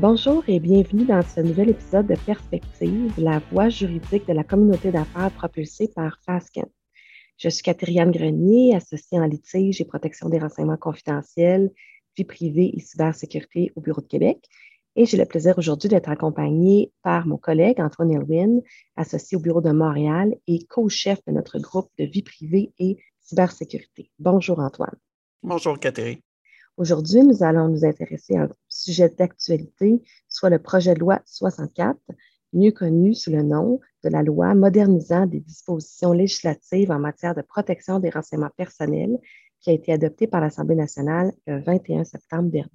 Bonjour et bienvenue dans ce nouvel épisode de Perspective, la voie juridique de la communauté d'affaires propulsée par Fasken. Je suis Catherine Grenier, associée en litige et protection des renseignements confidentiels, vie privée et cybersécurité au Bureau de Québec. Et j'ai le plaisir aujourd'hui d'être accompagnée par mon collègue Antoine Elwin, associé au Bureau de Montréal et co-chef de notre groupe de vie privée et cybersécurité. Bonjour Antoine. Bonjour Catherine. Aujourd'hui, nous allons nous intéresser à un sujet d'actualité, soit le projet de loi 64, mieux connu sous le nom de la loi modernisant des dispositions législatives en matière de protection des renseignements personnels, qui a été adopté par l'Assemblée nationale le 21 septembre dernier.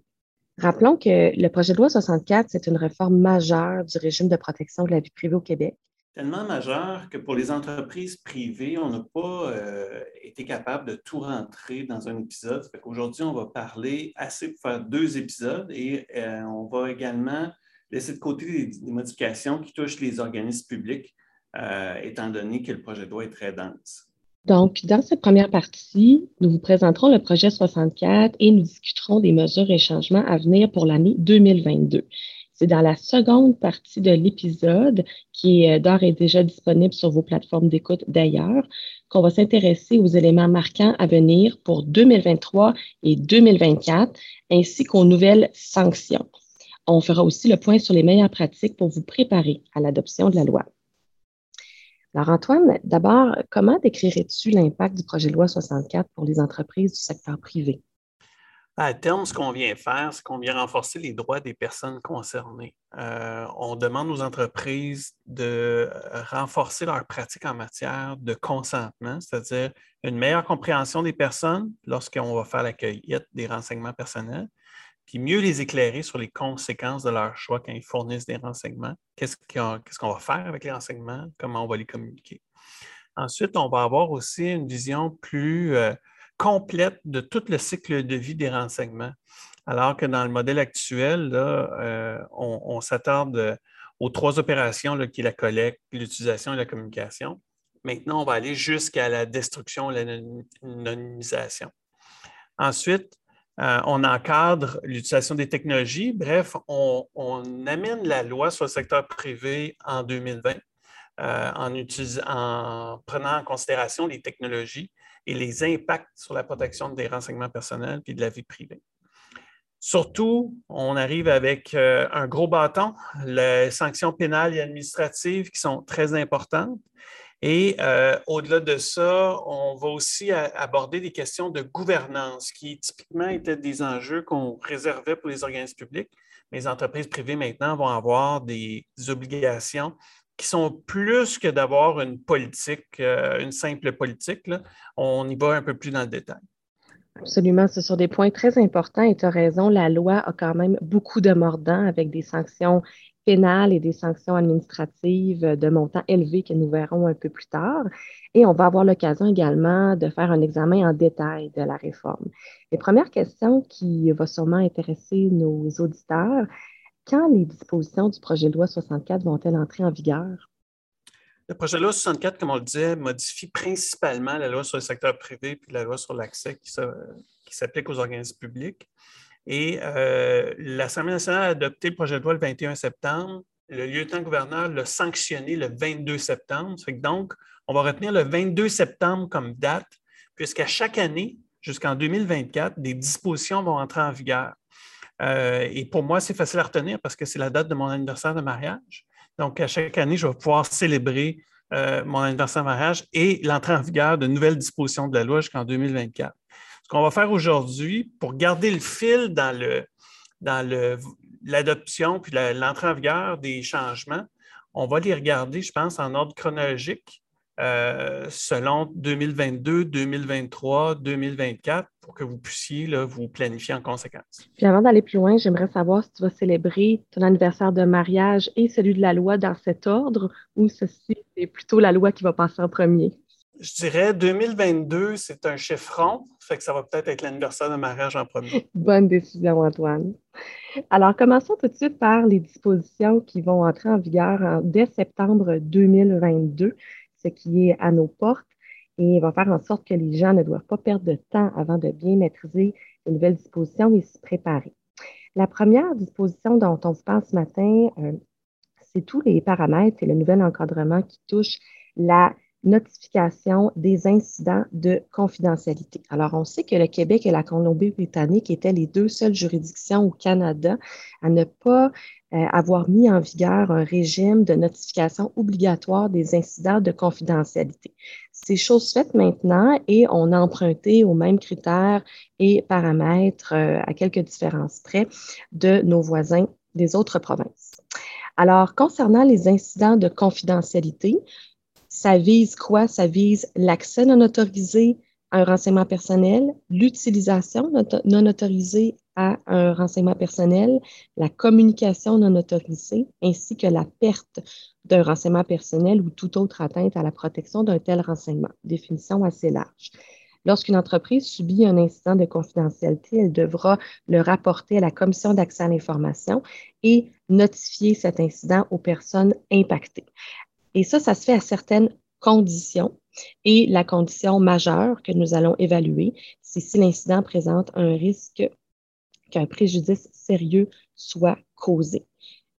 Rappelons que le projet de loi 64, c'est une réforme majeure du régime de protection de la vie privée au Québec. Tellement majeure que pour les entreprises privées, on n'a pas euh, été capable de tout rentrer dans un épisode. Aujourd'hui, on va parler assez pour faire deux épisodes et euh, on va également laisser de côté des, modifications qui touchent les organismes publics, euh, étant donné que le projet de loi est très dense. Donc, dans cette première partie, nous vous présenterons le projet 64 et nous discuterons des mesures et changements à venir pour l'année 2022. C'est dans la seconde partie de l'épisode, qui est euh, d'ores et déjà disponible sur vos plateformes d'écoute d'ailleurs, qu'on va s'intéresser aux éléments marquants à venir pour 2023 et 2024, ainsi qu'aux nouvelles sanctions. On fera aussi le point sur les meilleures pratiques pour vous préparer à l'adoption de la loi. Alors, Antoine, d'abord, comment décrirais-tu l'impact du projet de loi 64 pour les entreprises du secteur privé? À terme, ce qu'on vient faire, c'est qu'on vient renforcer les droits des personnes concernées. Euh, on demande aux entreprises de renforcer leurs pratiques en matière de consentement, c'est-à-dire une meilleure compréhension des personnes lorsqu'on va faire la cueillette des renseignements personnels, puis mieux les éclairer sur les conséquences de leur choix quand ils fournissent des renseignements. Qu'est-ce qu'on va faire avec les renseignements? Comment on va les communiquer? Ensuite, on va avoir aussi une vision plus euh, complète de tout le cycle de vie des renseignements. Alors que dans le modèle actuel, euh, on, s'attarde aux trois opérations qui la collecte, l'utilisation et la communication. Maintenant, on va aller jusqu'à la destruction l'anonymisation. Ensuite, euh, on encadre l'utilisation des technologies. Bref, on, amène la loi sur le secteur privé en 2020 euh, en, prenant en considération les technologies et les impacts sur la protection des renseignements personnels et de la vie privée. Surtout, on arrive avec euh, un gros bâton, les sanctions pénales et administratives qui sont très importantes. Et euh, au-delà de ça, on va aussi aborder des questions de gouvernance qui typiquement étaient des enjeux qu'on réservait pour les organismes publics. Mais les entreprises privées maintenant vont avoir des, obligations qui sont plus que d'avoir une politique, euh, une simple politique. On y va un peu plus dans le détail. Absolument, ce sont des points très importants et tu as raison, la loi a quand même beaucoup de mordants avec des sanctions pénales et des sanctions administratives de montant élevé que nous verrons un peu plus tard. Et on va avoir l'occasion également de faire un examen en détail de la réforme. Les premières questions qui vont sûrement intéresser nos auditeurs, quand les dispositions du projet de loi 64 vont-elles entrer en vigueur? Le projet de loi 64, comme on le disait, modifie principalement la loi sur le secteur privé puis la loi sur l'accès qui s'applique aux organismes publics. Et euh, l'Assemblée nationale a adopté le projet de loi le 21 septembre. Le lieutenant-gouverneur l'a sanctionné le 22 septembre. donc, on va retenir le 22 septembre comme date, puisqu'à chaque année, jusqu'en 2024, des dispositions vont entrer en vigueur. Euh, et pour moi, c'est facile à retenir parce que c'est la date de mon anniversaire de mariage. Donc, à chaque année, je vais pouvoir célébrer euh, mon anniversaire de mariage et l'entrée en vigueur de nouvelles dispositions de la loi jusqu'en 2024. Ce qu'on va faire aujourd'hui, pour garder le fil dans le, dans l'adoption puis l'entrée en vigueur des changements, on va les regarder, je pense, en ordre chronologique euh, selon 2022, 2023, 2024 pour que vous puissiez là, vous planifier en conséquence. Puis avant d'aller plus loin, j'aimerais savoir si tu vas célébrer ton anniversaire de mariage et celui de la loi dans cet ordre ou ceci est plutôt la loi qui va passer en premier? Je dirais 2022, c'est un chiffron, fait que ça va peut-être être, l'anniversaire de mariage en premier. Bonne décision, Antoine. Alors, commençons tout de suite par les dispositions qui vont entrer en vigueur dès septembre 2022, ce qui est à nos portes, et va faire en sorte que les gens ne doivent pas perdre de temps avant de bien maîtriser les nouvelles dispositions et s'y préparer. La première disposition dont on vous parle ce matin, euh, c'est tous les paramètres et le nouvel encadrement qui touche la notification des incidents de confidentialité. Alors, on sait que le Québec et la Colombie-Britannique étaient les deux seules juridictions au Canada à ne pas euh, avoir mis en vigueur un régime de notification obligatoire des incidents de confidentialité. C'est chose faite maintenant et on a emprunté aux mêmes critères et paramètres euh, à quelques différences près de nos voisins des autres provinces. Alors, concernant les incidents de confidentialité, ça vise quoi? Ça vise l'accès non autorisé à un renseignement personnel, l'utilisation non autorisée à un renseignement personnel, la communication non autorisée, ainsi que la perte d'un renseignement personnel ou toute autre atteinte à la protection d'un tel renseignement. Définition assez large. Lorsqu'une entreprise subit un incident de confidentialité, elle devra le rapporter à la commission d'accès à l'information et notifier cet incident aux personnes impactées. Et ça, ça se fait à certaines conditions. Et la condition majeure que nous allons évaluer, c'est si l'incident présente un risque qu'un préjudice sérieux soit causé.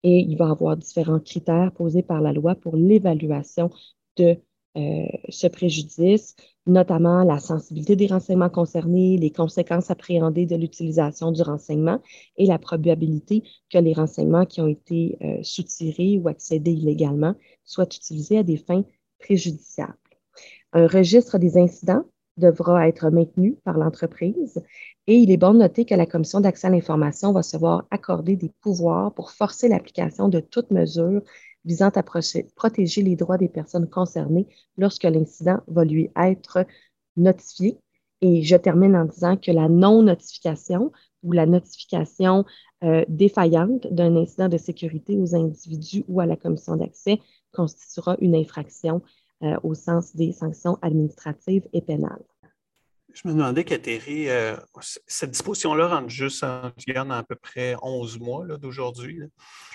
Et il va y avoir différents critères posés par la loi pour l'évaluation de euh, ce préjudice, notamment la sensibilité des renseignements concernés, les conséquences appréhendées de l'utilisation du renseignement et la probabilité que les renseignements qui ont été euh, soutirés ou accédés illégalement soient utilisés à des fins préjudiciables. Un registre des incidents devra être maintenu par l'entreprise et il est bon de noter que la Commission d'accès à l'information va se voir accorder des pouvoirs pour forcer l'application de toute mesure visant à protéger les droits des personnes concernées lorsque l'incident va lui être notifié. Et je termine en disant que la non-notification ou la notification euh, défaillante d'un incident de sécurité aux individus ou à la commission d'accès constituera une infraction euh, au sens des sanctions administratives et pénales. Je me demandais qu'Atterri, euh, cette disposition-là rentre juste en dans à peu près 11 mois d'aujourd'hui.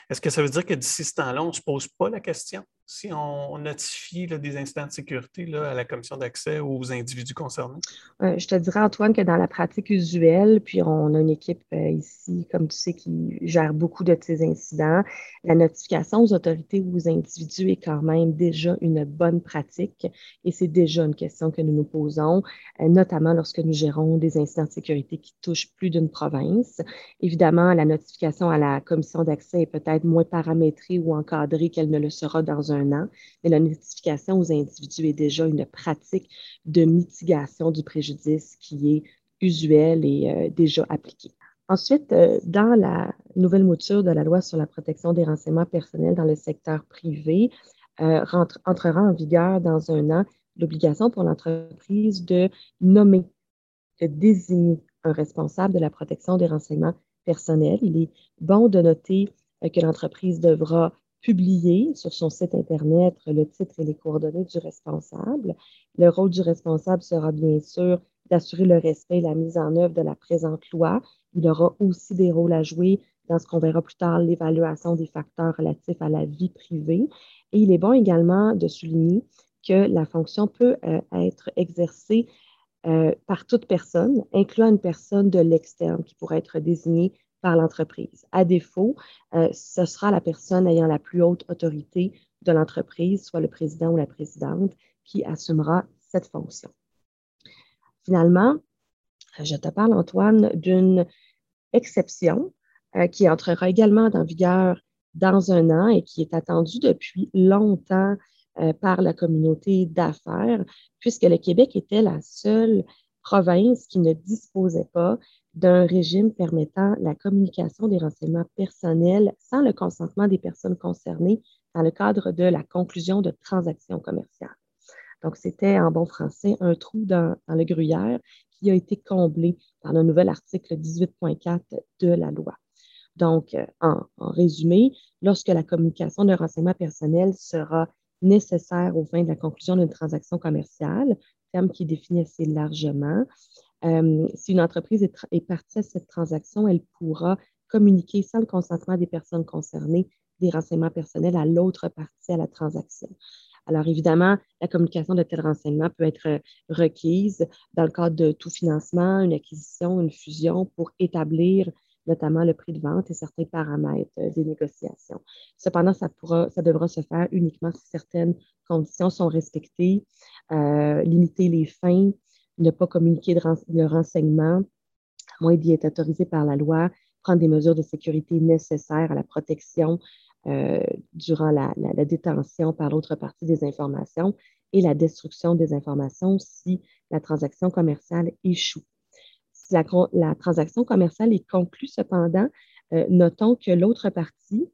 Est-ce que ça veut dire que d'ici ce temps-là, on ne se pose pas la question? Si on notifie des incidents de sécurité à la commission d'accès aux individus concernés? Euh, je te dirais, Antoine, que dans la pratique usuelle, puis on a une équipe euh, ici, comme tu sais, qui gère beaucoup de ces incidents, la notification aux autorités ou aux individus est quand même déjà une bonne pratique et c'est déjà une question que nous nous posons, euh, notamment lorsque nous gérons des incidents de sécurité qui touchent plus d'une province. Évidemment, la notification à la commission d'accès est peut-être moins paramétrée ou encadrée qu'elle ne le sera dans un an, mais la notification aux individus est déjà une pratique de mitigation du préjudice qui est usuelle et euh, déjà appliquée. Ensuite, euh, dans la nouvelle mouture de la loi sur la protection des renseignements personnels dans le secteur privé, euh, entrera en vigueur dans un an l'obligation pour l'entreprise de nommer, de désigner un responsable de la protection des renseignements personnels. Il est bon de noter que l'entreprise devra publier sur son site Internet le titre et les coordonnées du responsable. Le rôle du responsable sera bien sûr d'assurer le respect et la mise en œuvre de la présente loi. Il aura aussi des rôles à jouer dans ce qu'on verra plus tard, l'évaluation des facteurs relatifs à la vie privée. Et il est bon également de souligner que la fonction peut euh, être exercée euh, par toute personne, incluant une personne de l'externe qui pourrait être désignée par l'entreprise. À défaut, euh, ce sera la personne ayant la plus haute autorité de l'entreprise, soit le président ou la présidente, qui assumera cette fonction. Finalement, je te parle, Antoine, d'une exception euh, qui entrera également en vigueur dans un an et qui est attendue depuis longtemps euh, par la communauté d'affaires, puisque le Québec était la seule province qui ne disposait pas d'un régime permettant la communication des renseignements personnels sans le consentement des personnes concernées dans le cadre de la conclusion de transactions commerciales. Donc, c'était en bon français un trou dans, le gruyère qui a été comblé par le nouvel article 18.4 de la loi. Donc, euh, en, résumé, lorsque la communication de renseignements personnels sera nécessaire au fin de la conclusion d'une transaction commerciale, terme qui est défini assez largement, euh, si une entreprise est, partie à cette transaction, elle pourra communiquer sans le consentement des personnes concernées des renseignements personnels à l'autre partie à la transaction. Alors évidemment, la communication de tels renseignements peut être euh, requise dans le cadre de tout financement, une acquisition, une fusion pour établir notamment le prix de vente et certains paramètres des négociations. Cependant, ça, pourra, ça devra se faire uniquement si certaines conditions sont respectées, limiter les fins, ne pas communiquer le renseignement, à moins d'y être autorisé par la loi, prendre des mesures de sécurité nécessaires à la protection euh, durant la, détention par l'autre partie des informations et la destruction des informations si la transaction commerciale échoue. Si la, transaction commerciale est conclue, cependant, euh, notons que l'autre partie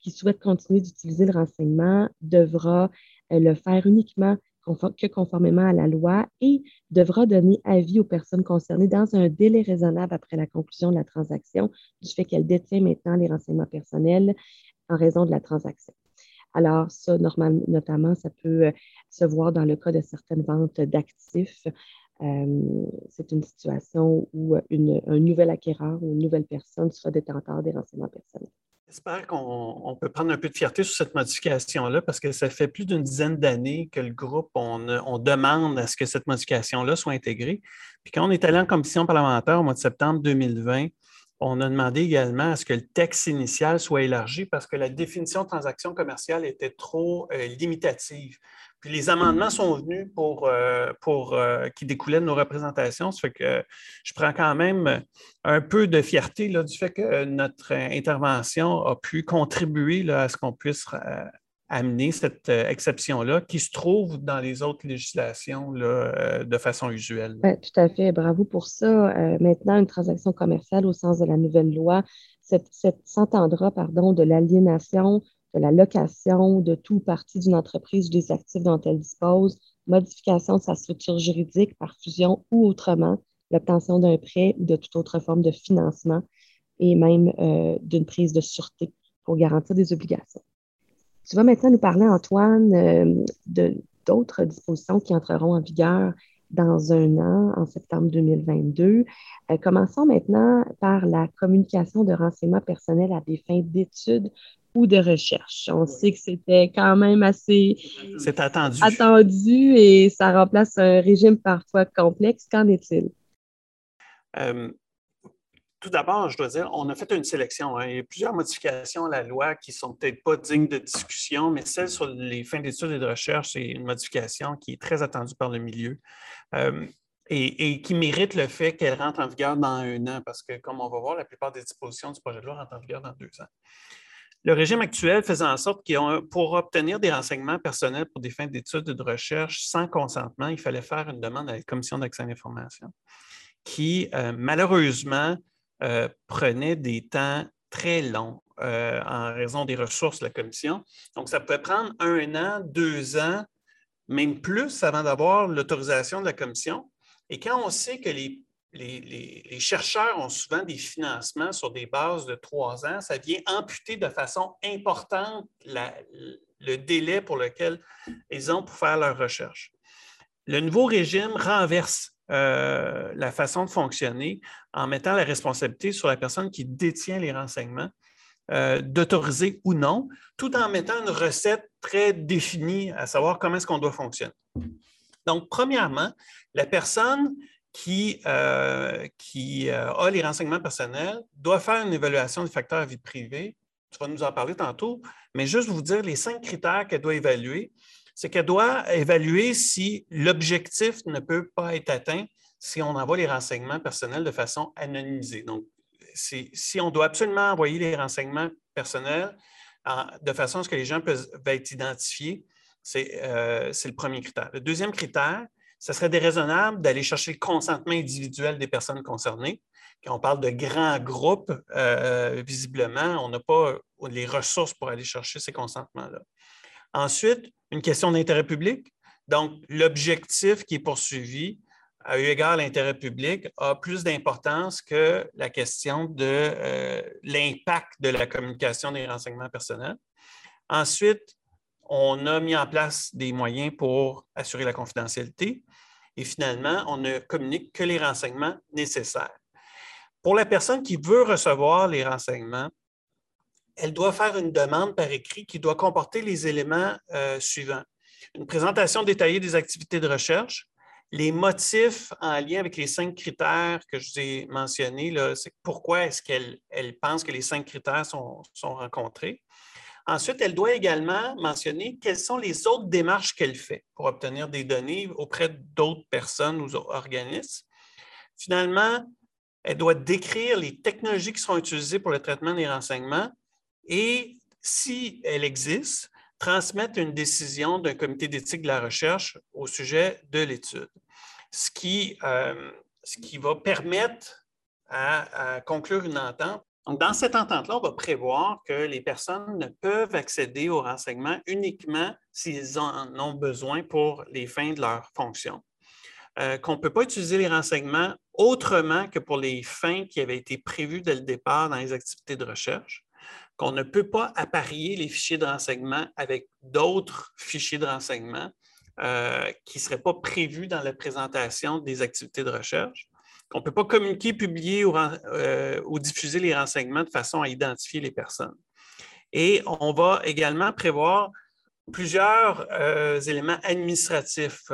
qui souhaite continuer d'utiliser le renseignement devra euh, le faire uniquement que conformément à la loi et devra donner avis aux personnes concernées dans un délai raisonnable après la conclusion de la transaction du fait qu'elle détient maintenant les renseignements personnels en raison de la transaction. Alors, ça, normalement, notamment, ça peut euh, se voir dans le cas de certaines ventes d'actifs. Euh, c'est une situation où une, un nouvel acquéreur ou une nouvelle personne sera détenteur des renseignements personnels. J'espère qu'on peut prendre un peu de fierté sur cette modification-là parce que ça fait plus d'une dizaine d'années que le groupe, on, demande à ce que cette modification-là soit intégrée. Puis quand on est allé en commission parlementaire au mois de septembre 2020, on a demandé également à ce que le texte initial soit élargi parce que la définition de transaction commerciale était trop euh, limitative. Les amendements sont venus pour, euh, euh, qui découlaient de nos représentations. Ça fait que je prends quand même un peu de fierté là, du fait que notre intervention a pu contribuer là, à ce qu'on puisse euh, amener cette exception-là qui se trouve dans les autres législations là, de façon usuelle. tout à fait. Bravo pour ça. maintenant, une transaction commerciale au sens de la nouvelle loi s'entendra pardon, de l'aliénation de la location de tout partie d'une entreprise ou des actifs dont elle dispose, modification de sa structure juridique par fusion ou autrement, l'obtention d'un prêt ou de toute autre forme de financement et même euh, d'une prise de sûreté pour garantir des obligations. Tu vas maintenant nous parler, Antoine, euh, d'autres dispositions qui entreront en vigueur dans un an, en septembre 2022. Euh, commençons maintenant par la communication de renseignements personnels à des fins d'études ou de recherche. On sait que c'était quand même assez attendu. attendu et ça remplace un régime parfois complexe. Qu'en est-il? Euh, tout d'abord, je dois dire, on a fait une sélection. Hein. Il y a plusieurs modifications à la loi qui ne sont peut-être pas dignes de discussion, mais celle sur les fins d'études et de recherche, c'est une modification qui est très attendue par le milieu. Euh, et, qui mérite le fait qu'elle rentre en vigueur dans un an, parce que, comme on va voir, la plupart des dispositions du projet de loi rentrent en vigueur dans deux ans. Le régime actuel faisait en sorte que pour obtenir des renseignements personnels pour des fins d'études et de recherche sans consentement, il fallait faire une demande à la Commission d'accès à l'information qui, euh, malheureusement, euh, prenait des temps très longs euh, en raison des ressources de la Commission. Donc, ça pouvait prendre un an, deux ans, même plus avant d'avoir l'autorisation de la Commission. Et quand on sait que les les, chercheurs ont souvent des financements sur des bases de trois ans. Ça vient amputer de façon importante le délai pour lequel ils ont pour faire leur recherche. Le nouveau régime renverse euh, la façon de fonctionner en mettant la responsabilité sur la personne qui détient les renseignements, euh, d'autoriser ou non, tout en mettant une recette très définie à savoir comment est-ce qu'on doit fonctionner. Donc, premièrement, la personne qui, euh, qui a les renseignements personnels doit faire une évaluation des facteurs à vie privée. Tu vas nous en parler tantôt, mais juste vous dire les cinq critères qu'elle doit évaluer. C'est qu'elle doit évaluer si l'objectif ne peut pas être atteint si on envoie les renseignements personnels de façon anonymisée. Donc, si on doit absolument envoyer les renseignements personnels de façon à ce que les gens peuvent être identifiés, euh, c'est le premier critère. Le deuxième critère, ce serait déraisonnable d'aller chercher le consentement individuel des personnes concernées. Quand on parle de grands groupes, euh, visiblement, on n'a pas les ressources pour aller chercher ces consentements-là. Ensuite, une question d'intérêt public. Donc, l'objectif qui est poursuivi, à eu égard à l'intérêt public, a plus d'importance que la question de euh, l'impact de la communication des renseignements personnels. Ensuite, on a mis en place des moyens pour assurer la confidentialité et finalement, on ne communique que les renseignements nécessaires. Pour la personne qui veut recevoir les renseignements, elle doit faire une demande par écrit qui doit comporter les éléments euh, suivants. Une présentation détaillée des activités de recherche, les motifs en lien avec les cinq critères que je vous ai mentionnés, c'est pourquoi est-ce qu'elle elle pense que les cinq critères sont, sont, rencontrés. Ensuite, elle doit également mentionner quelles sont les autres démarches qu'elle fait pour obtenir des données auprès d'autres personnes ou organismes. Finalement, elle doit décrire les technologies qui seront utilisées pour le traitement des renseignements et, si elle existe, transmettre une décision d'un comité d'éthique de la recherche au sujet de l'étude, ce qui, euh, ce qui va permettre à, conclure une entente. Donc, dans cette entente-là, on va prévoir que les personnes ne peuvent accéder aux renseignements uniquement s'ils en ont besoin pour les fins de leur fonction. Euh, qu'on ne peut pas utiliser les renseignements autrement que pour les fins qui avaient été prévues dès le départ dans les activités de recherche, qu'on ne peut pas apparier les fichiers de renseignement avec d'autres fichiers de renseignement euh, qui ne seraient pas prévus dans la présentation des activités de recherche, qu'on ne peut pas communiquer, publier euh, ou, diffuser les renseignements de façon à identifier les personnes. Et on va également prévoir plusieurs éléments administratifs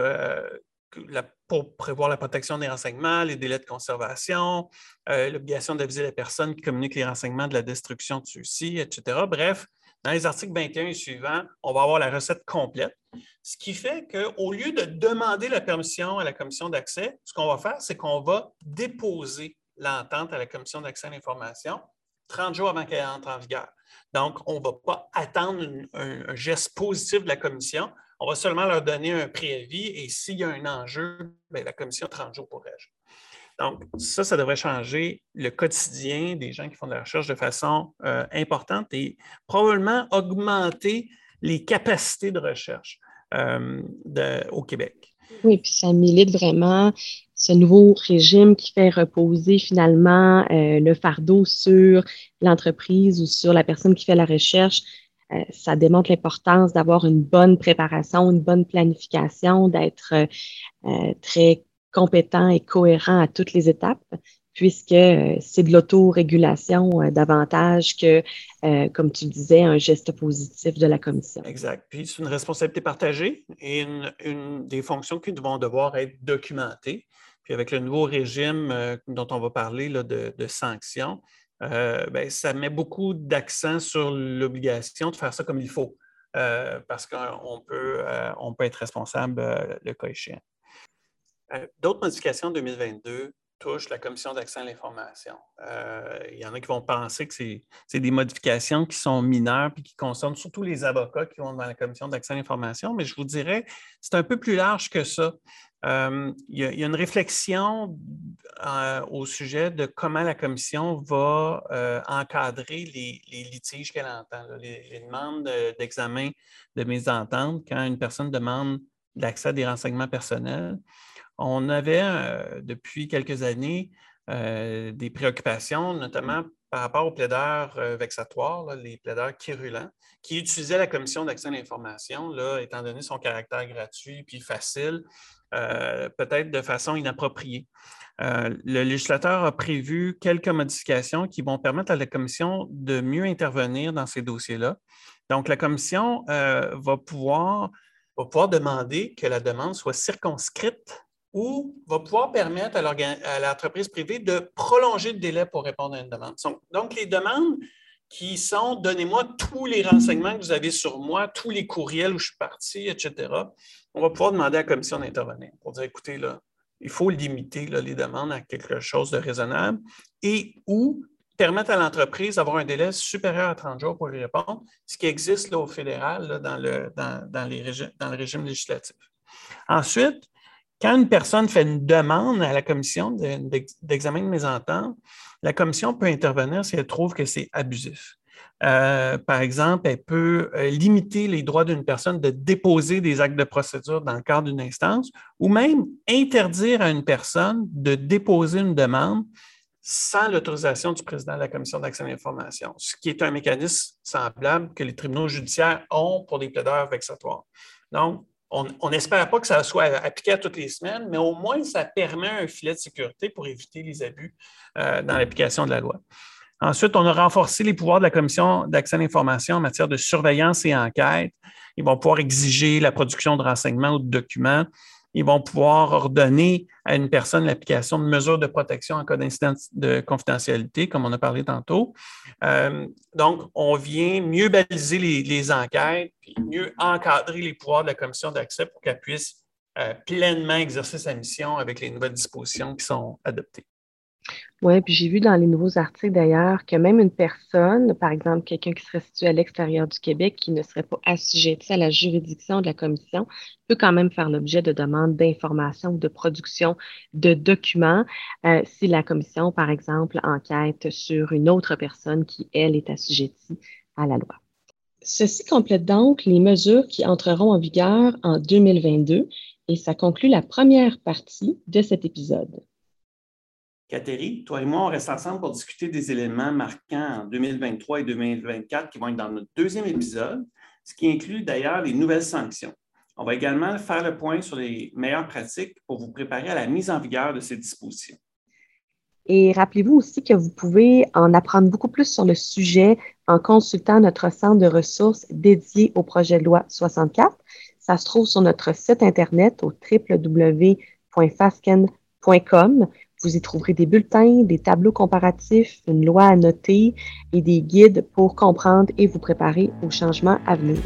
pour prévoir la protection des renseignements, les délais de conservation, euh, l'obligation d'aviser les personnes qui communiquent les renseignements de la destruction de ceux-ci, etc. Bref, dans les articles 21 et suivants, on va avoir la recette complète, ce qui fait qu'au lieu de demander la permission à la commission d'accès, ce qu'on va faire, c'est qu'on va déposer l'entente à la commission d'accès à l'information 30 jours avant qu'elle entre en vigueur. Donc, on ne va pas attendre un, geste positif de la commission. On va seulement leur donner un préavis et s'il y a un enjeu, ben, la commission a 30 jours pour. Donc, ça, ça devrait changer le quotidien des gens qui font de la recherche de façon euh, importante et probablement augmenter les capacités de recherche euh, au Québec. Oui, puis ça milite vraiment ce nouveau régime qui fait reposer finalement euh, le fardeau sur l'entreprise ou sur la personne qui fait la recherche. Euh, ça démontre l'importance d'avoir une bonne préparation, une bonne planification, d'être euh, très compétent et cohérent à toutes les étapes, puisque c'est de l'autorégulation davantage que, comme tu disais, un geste positif de la commission. Exact. Puis c'est une responsabilité partagée et une, des fonctions qui vont devoir être documentées. Puis avec le nouveau régime euh, dont on va parler de, sanctions, euh, ben, ça met beaucoup d'accent sur l'obligation de faire ça comme il faut, euh, parce qu'on peut, on peut être responsable le cas échéant. D'autres modifications en 2022 touchent la Commission d'accès à l'information. il y en a qui vont penser que c'est des modifications qui sont mineures et qui concernent surtout les avocats qui vont dans la Commission d'accès à l'information, mais je vous dirais, c'est un peu plus large que ça. Euh, il, y a, une réflexion euh, au sujet de comment la commission va euh, encadrer les, litiges qu'elle entend, les, demandes d'examen de mise d'entente quand une personne demande l'accès à des renseignements personnels. On avait depuis quelques années des préoccupations, notamment par rapport aux plaideurs vexatoires, les plaideurs quérulents, qui utilisaient la commission d'accès à l'information, étant donné son caractère gratuit puis facile, euh, peut-être de façon inappropriée. Euh, le législateur a prévu quelques modifications qui vont permettre à la commission de mieux intervenir dans ces dossiers-là. Donc, la commission euh, va, pouvoir, va pouvoir demander que la demande soit circonscrite ou va pouvoir permettre à l'entreprise privée de prolonger le délai pour répondre à une demande. Donc, les demandes qui sont donnez-moi tous les renseignements que vous avez sur moi, tous les courriels où je suis parti, etc on va pouvoir demander à la commission d'intervenir pour dire, écoutez, là, il faut limiter les demandes à quelque chose de raisonnable et ou permettre à l'entreprise d'avoir un délai supérieur à 30 jours pour y répondre, ce qui existe là, au fédéral dans, le, dans, les dans le régime législatif. Ensuite, quand une personne fait une demande à la commission d'examen de, de mésentente, la commission peut intervenir si elle trouve que c'est abusif. Euh, par exemple, elle peut euh, limiter les droits d'une personne de déposer des actes de procédure dans le cadre d'une instance ou même interdire à une personne de déposer une demande sans l'autorisation du président de la Commission d'accès à l'information, ce qui est un mécanisme semblable que les tribunaux judiciaires ont pour des plaideurs vexatoires. Donc, on n'espère pas que ça soit appliqué à toutes les semaines, mais au moins, ça permet un filet de sécurité pour éviter les abus euh, dans l'application de la loi. Ensuite, on a renforcé les pouvoirs de la Commission d'accès à l'information en matière de surveillance et enquête. Ils vont pouvoir exiger la production de renseignements ou de documents ils vont pouvoir ordonner à une personne l'application de mesures de protection en cas d'incident de confidentialité, comme on a parlé tantôt. Euh, donc, on vient mieux baliser les, enquêtes, puis mieux encadrer les pouvoirs de la commission d'accès pour qu'elle puisse euh, pleinement exercer sa mission avec les nouvelles dispositions qui sont adoptées. Oui, puis j'ai vu dans les nouveaux articles d'ailleurs que même une personne, par exemple quelqu'un qui serait situé à l'extérieur du Québec, qui ne serait pas assujetti à la juridiction de la commission, peut quand même faire l'objet de demandes d'information ou de production de documents euh, si la commission, par exemple, enquête sur une autre personne qui, elle, est assujettie à la loi. Ceci complète donc les mesures qui entreront en vigueur en 2022 et ça conclut la première partie de cet épisode. Catherine, toi et moi, on reste ensemble pour discuter des éléments marquants en 2023 et 2024 qui vont être dans notre deuxième épisode, ce qui inclut d'ailleurs les nouvelles sanctions. On va également faire le point sur les meilleures pratiques pour vous préparer à la mise en vigueur de ces dispositions. Et rappelez-vous aussi que vous pouvez en apprendre beaucoup plus sur le sujet en consultant notre centre de ressources dédié au projet de loi 64. Ça se trouve sur notre site Internet au www.fasken.com vous y trouverez des bulletins, des tableaux comparatifs, une loi à noter et des guides pour comprendre et vous préparer aux changements à venir.